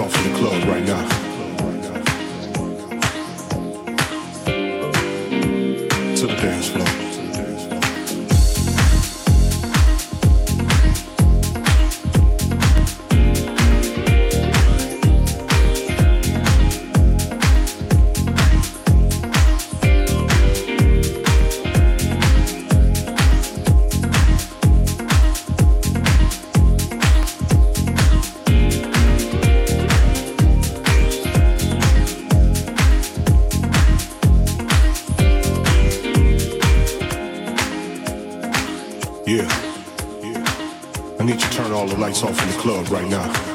off in the club right now. Right now.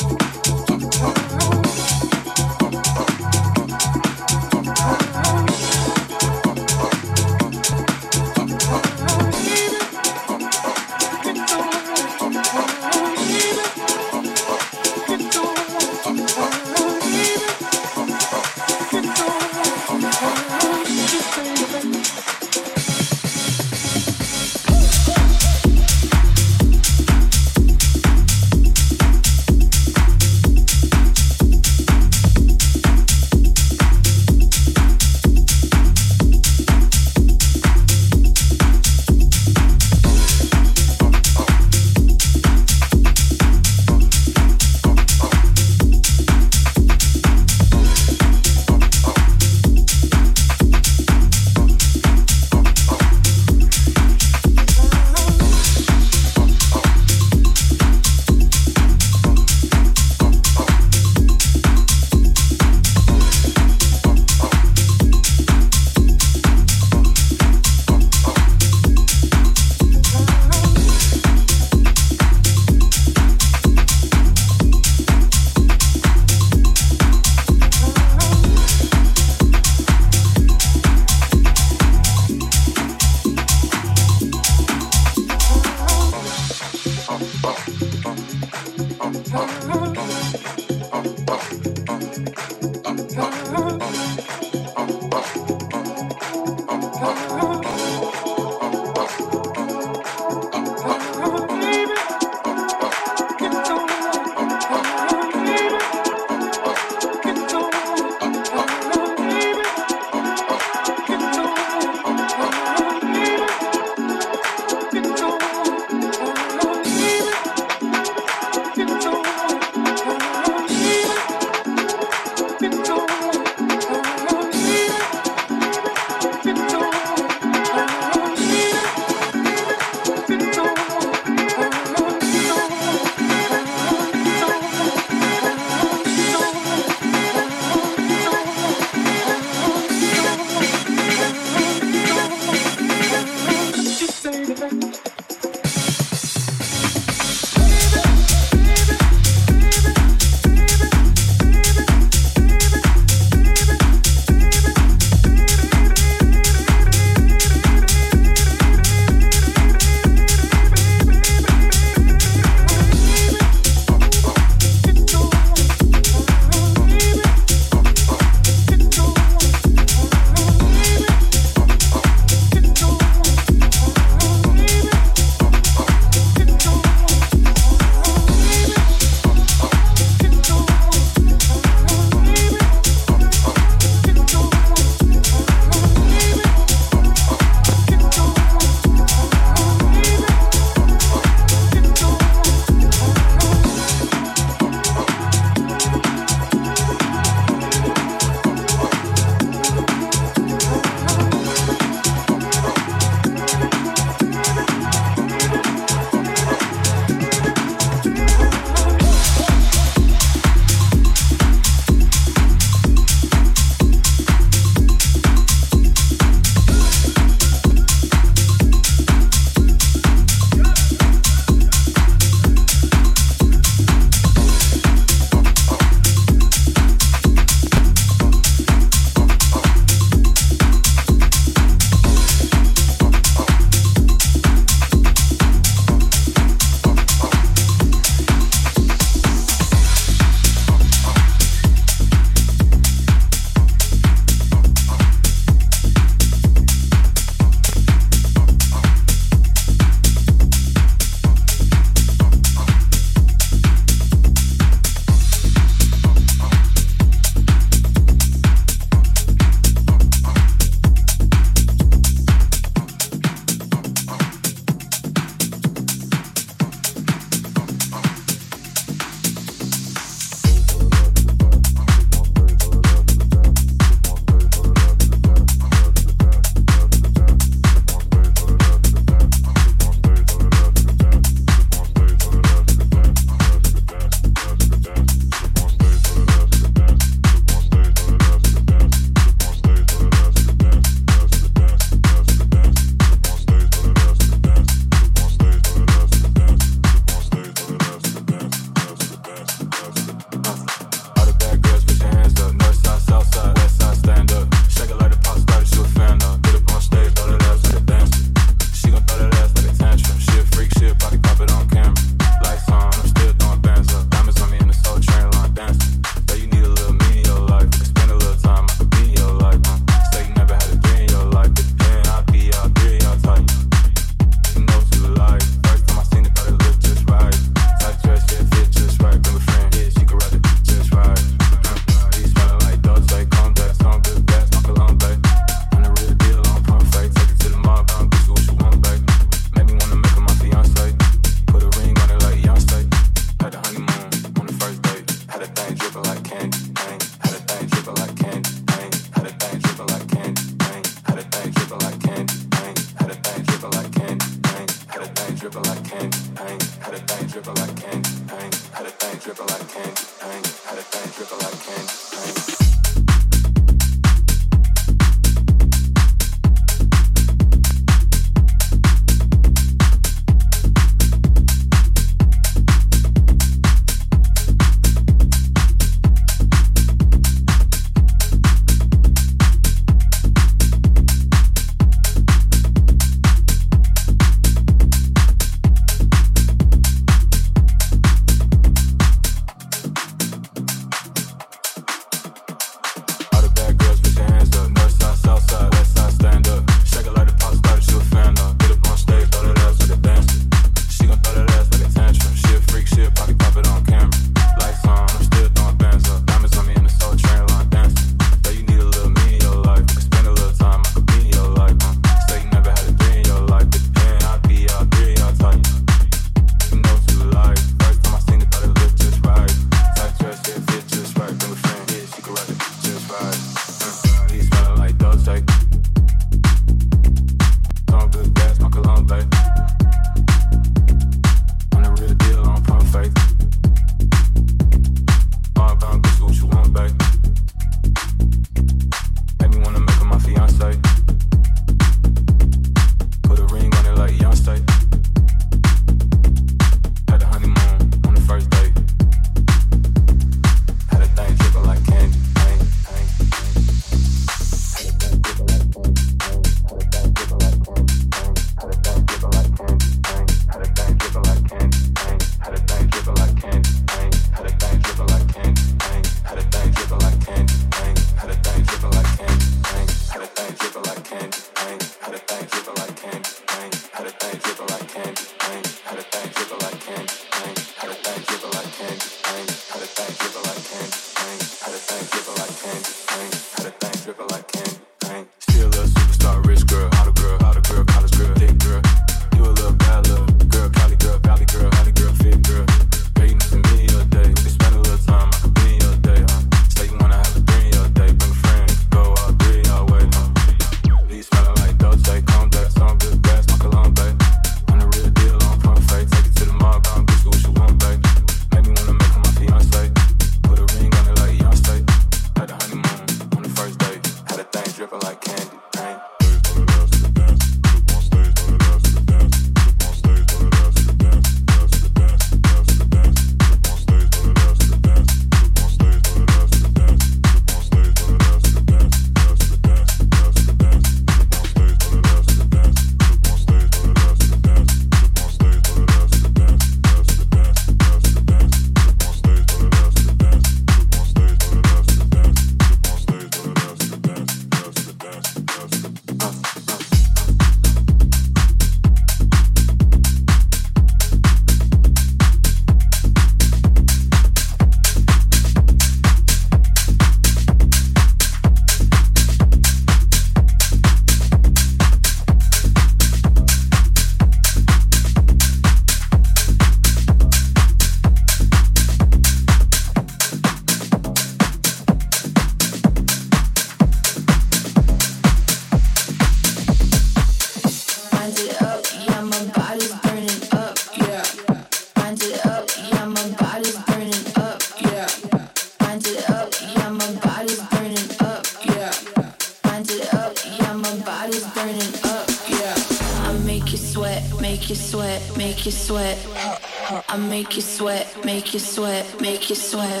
Make you sweat, make you sweat.